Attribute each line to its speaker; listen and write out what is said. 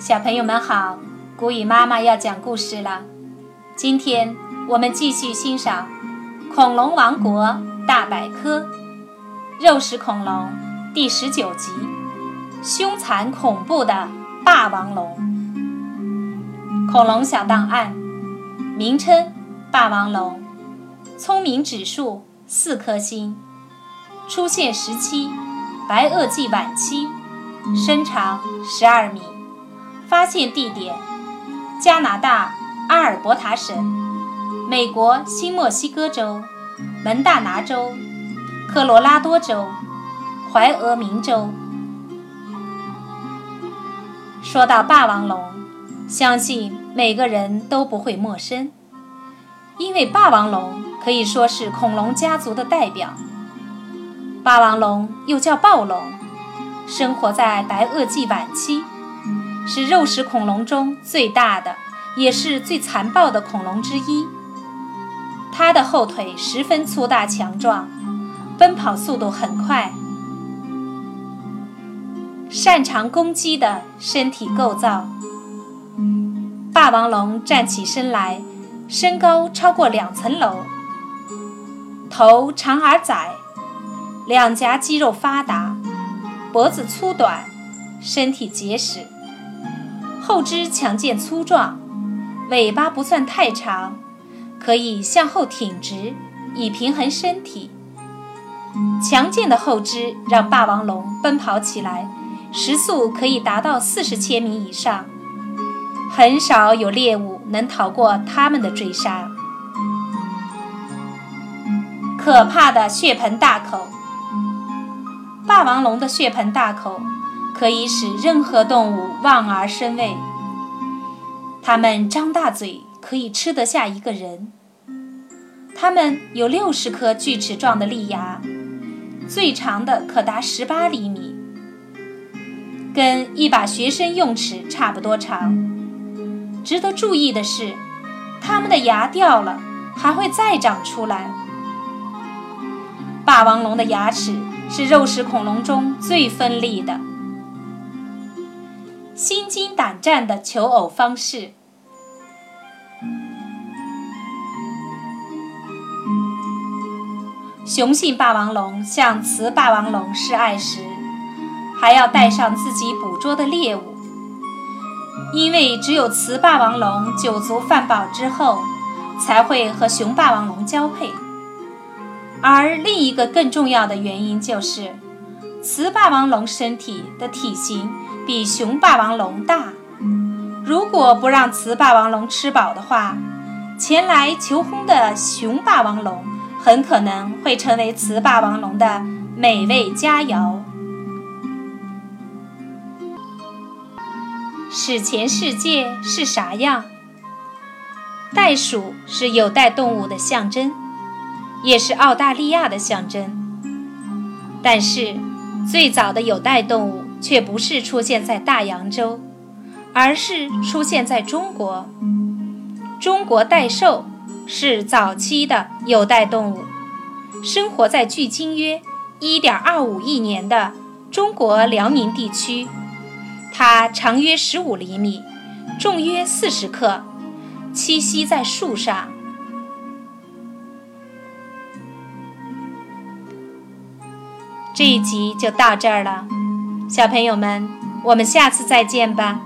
Speaker 1: 小朋友们好，古雨妈妈要讲故事了。今天我们继续欣赏《恐龙王国大百科》肉食恐龙第十九集：凶残恐怖的霸王龙。恐龙小档案：名称：霸王龙，聪明指数四颗星，出现时期：白垩纪晚期，身长十二米。发现地点：加拿大阿尔伯塔省、美国新墨西哥州、蒙大拿州、科罗拉多州、怀俄明州。说到霸王龙，相信每个人都不会陌生，因为霸王龙可以说是恐龙家族的代表。霸王龙又叫暴龙，生活在白垩纪晚期。是肉食恐龙中最大的，也是最残暴的恐龙之一。它的后腿十分粗大强壮，奔跑速度很快，擅长攻击的身体构造。霸王龙站起身来，身高超过两层楼，头长而窄，两颊肌肉发达，脖子粗短，身体结实。后肢强健粗壮，尾巴不算太长，可以向后挺直，以平衡身体。强健的后肢让霸王龙奔跑起来时速可以达到四十千米以上，很少有猎物能逃过它们的追杀。可怕的血盆大口，霸王龙的血盆大口。可以使任何动物望而生畏。它们张大嘴，可以吃得下一个人。它们有六十颗锯齿状的利牙，最长的可达十八厘米，跟一把学生用尺差不多长。值得注意的是，它们的牙掉了还会再长出来。霸王龙的牙齿是肉食恐龙中最锋利的。心惊胆战的求偶方式。雄性霸王龙向雌霸王龙示爱时，还要带上自己捕捉的猎物，因为只有雌霸王龙酒足饭饱之后，才会和雄霸王龙交配。而另一个更重要的原因就是，雌霸王龙身体的体型。比雄霸王龙大。如果不让雌霸王龙吃饱的话，前来求婚的雄霸王龙很可能会成为雌霸王龙的美味佳肴。史前世界是啥样？袋鼠是有袋动物的象征，也是澳大利亚的象征。但是，最早的有袋动物。却不是出现在大洋洲，而是出现在中国。中国袋兽是早期的有袋动物，生活在距今约1.25亿年的中国辽宁地区。它长约15厘米，重约40克，栖息在树上。这一集就到这儿了。小朋友们，我们下次再见吧。